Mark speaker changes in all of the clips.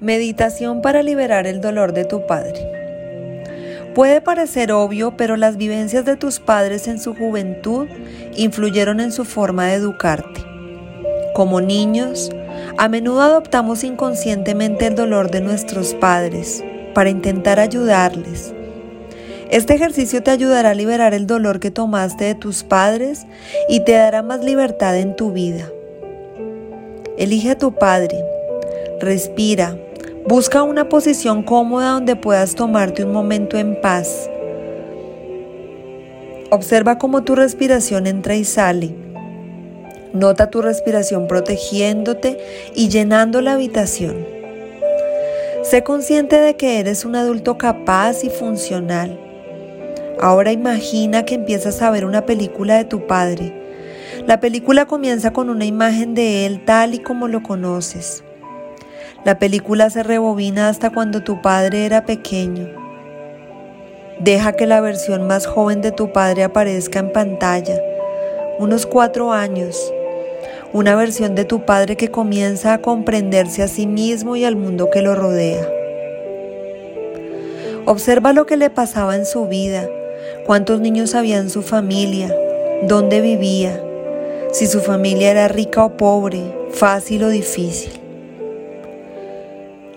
Speaker 1: Meditación para liberar el dolor de tu padre. Puede parecer obvio, pero las vivencias de tus padres en su juventud influyeron en su forma de educarte. Como niños, a menudo adoptamos inconscientemente el dolor de nuestros padres para intentar ayudarles. Este ejercicio te ayudará a liberar el dolor que tomaste de tus padres y te dará más libertad en tu vida. Elige a tu padre, respira, Busca una posición cómoda donde puedas tomarte un momento en paz. Observa cómo tu respiración entra y sale. Nota tu respiración protegiéndote y llenando la habitación. Sé consciente de que eres un adulto capaz y funcional. Ahora imagina que empiezas a ver una película de tu padre. La película comienza con una imagen de él tal y como lo conoces. La película se rebobina hasta cuando tu padre era pequeño. Deja que la versión más joven de tu padre aparezca en pantalla, unos cuatro años. Una versión de tu padre que comienza a comprenderse a sí mismo y al mundo que lo rodea. Observa lo que le pasaba en su vida, cuántos niños había en su familia, dónde vivía, si su familia era rica o pobre, fácil o difícil.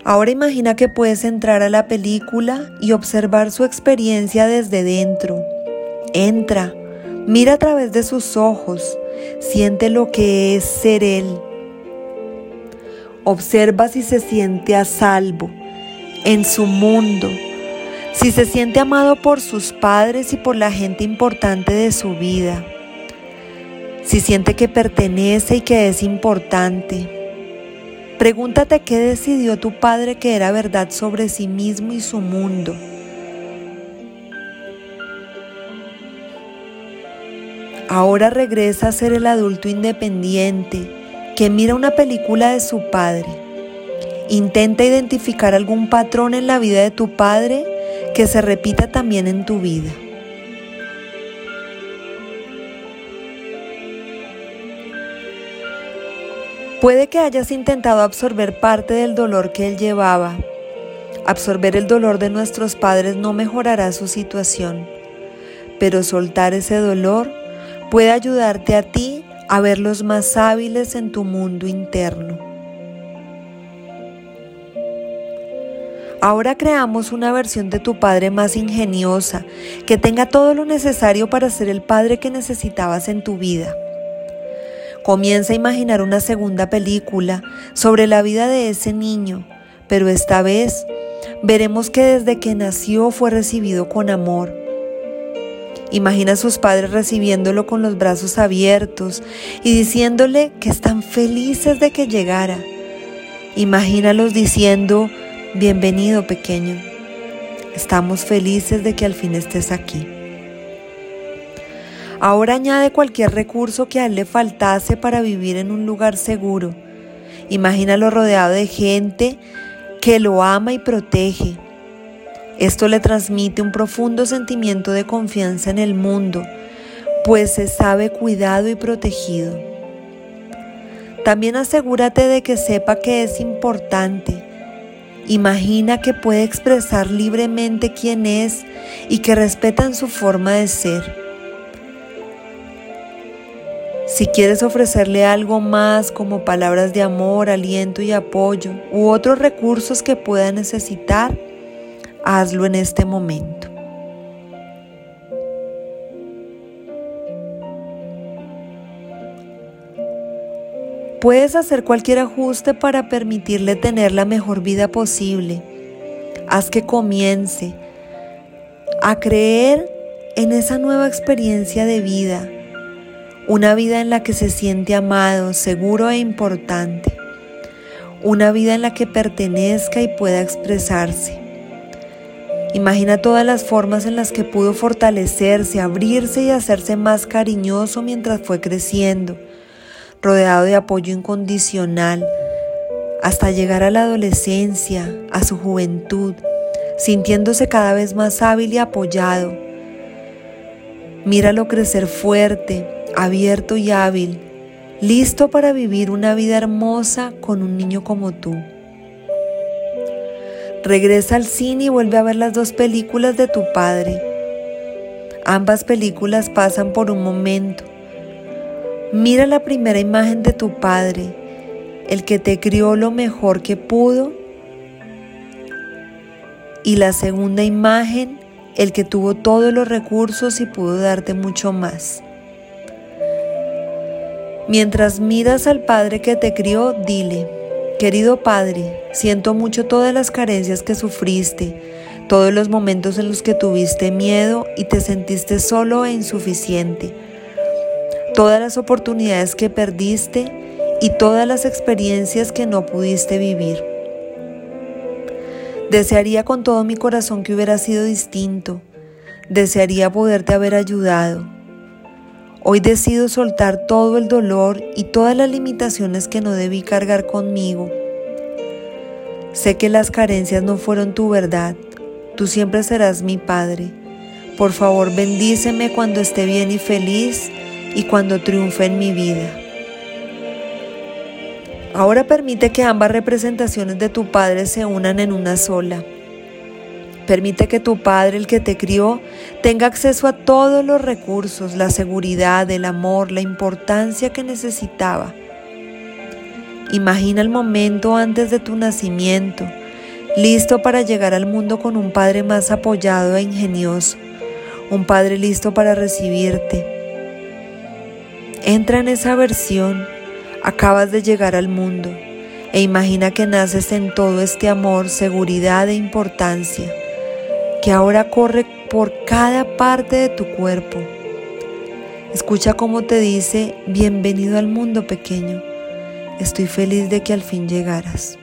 Speaker 1: Ahora imagina que puedes entrar a la película y observar su experiencia desde dentro. Entra, mira a través de sus ojos, siente lo que es ser él. Observa si se siente a salvo en su mundo, si se siente amado por sus padres y por la gente importante de su vida, si siente que pertenece y que es importante Pregúntate qué decidió tu padre que era verdad sobre sí mismo y su mundo. Ahora regresa a ser el adulto independiente que mira una película de su padre. Intenta identificar algún patrón en la vida de tu padre que se repita también en tu vida. Puede que hayas intentado absorber parte del dolor que él llevaba. Absorber el dolor de nuestros padres no mejorará su situación, pero soltar ese dolor puede ayudarte a ti a verlos más hábiles en tu mundo interno. Ahora creamos una versión de tu padre más ingeniosa, que tenga todo lo necesario para ser el padre que necesitabas en tu vida. Comienza a imaginar una segunda película sobre la vida de ese niño, pero esta vez veremos que desde que nació fue recibido con amor. Imagina a sus padres recibiéndolo con los brazos abiertos y diciéndole que están felices de que llegara. Imagínalos diciendo, bienvenido pequeño, estamos felices de que al fin estés aquí. Ahora añade cualquier recurso que a él le faltase para vivir en un lugar seguro. Imagínalo rodeado de gente que lo ama y protege. Esto le transmite un profundo sentimiento de confianza en el mundo, pues se sabe cuidado y protegido. También asegúrate de que sepa que es importante. Imagina que puede expresar libremente quién es y que respetan su forma de ser. Si quieres ofrecerle algo más como palabras de amor, aliento y apoyo u otros recursos que pueda necesitar, hazlo en este momento. Puedes hacer cualquier ajuste para permitirle tener la mejor vida posible. Haz que comience a creer en esa nueva experiencia de vida una vida en la que se siente amado, seguro e importante, una vida en la que pertenezca y pueda expresarse. Imagina todas las formas en las que pudo fortalecerse, abrirse y hacerse más cariñoso mientras fue creciendo, rodeado de apoyo incondicional, hasta llegar a la adolescencia, a su juventud, sintiéndose cada vez más hábil y apoyado. Míralo crecer fuerte, abierto y hábil, listo para vivir una vida hermosa con un niño como tú. Regresa al cine y vuelve a ver las dos películas de tu padre. Ambas películas pasan por un momento. Mira la primera imagen de tu padre, el que te crió lo mejor que pudo. Y la segunda imagen, el que tuvo todos los recursos y pudo darte mucho más. Mientras miras al Padre que te crió, dile, querido Padre, siento mucho todas las carencias que sufriste, todos los momentos en los que tuviste miedo y te sentiste solo e insuficiente, todas las oportunidades que perdiste y todas las experiencias que no pudiste vivir. Desearía con todo mi corazón que hubiera sido distinto, desearía poderte haber ayudado Hoy decido soltar todo el dolor y todas las limitaciones que no debí cargar conmigo. Sé que las carencias no fueron tu verdad. Tú siempre serás mi Padre. Por favor, bendíceme cuando esté bien y feliz y cuando triunfe en mi vida. Ahora permite que ambas representaciones de tu Padre se unan en una sola. Permite que tu Padre, el que te crió, tenga acceso a todos los recursos, la seguridad, el amor, la importancia que necesitaba. Imagina el momento antes de tu nacimiento, listo para llegar al mundo con un Padre más apoyado e ingenioso, un Padre listo para recibirte. Entra en esa versión, acabas de llegar al mundo e imagina que naces en todo este amor, seguridad e importancia que ahora corre por cada parte de tu cuerpo. Escucha cómo te dice, bienvenido al mundo pequeño. Estoy feliz de que al fin llegaras.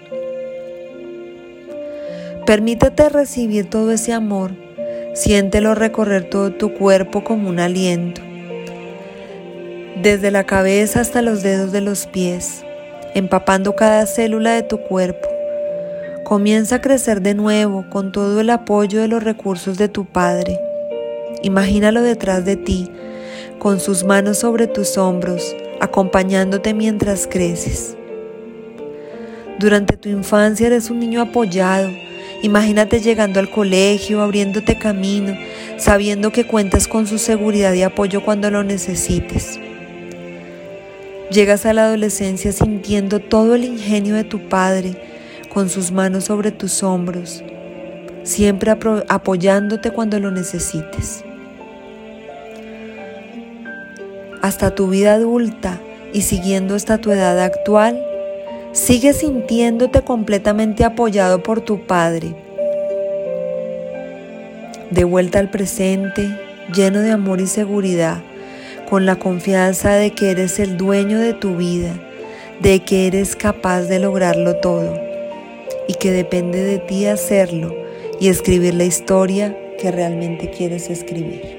Speaker 1: Permítete recibir todo ese amor. Siéntelo recorrer todo tu cuerpo como un aliento. Desde la cabeza hasta los dedos de los pies, empapando cada célula de tu cuerpo Comienza a crecer de nuevo con todo el apoyo de los recursos de tu Padre. Imagínalo detrás de ti, con sus manos sobre tus hombros, acompañándote mientras creces. Durante tu infancia eres un niño apoyado. Imagínate llegando al colegio, abriéndote camino, sabiendo que cuentas con su seguridad y apoyo cuando lo necesites. Llegas a la adolescencia sintiendo todo el ingenio de tu padre, con sus manos sobre tus hombros, siempre apoyándote cuando lo necesites. Hasta tu vida adulta y siguiendo hasta tu edad actual, sigue sintiéndote completamente apoyado por tu Padre. De vuelta al presente, lleno de amor y seguridad, con la confianza de que eres el dueño de tu vida, de que eres capaz de lograrlo todo y que depende de ti hacerlo y escribir la historia que realmente quieres escribir.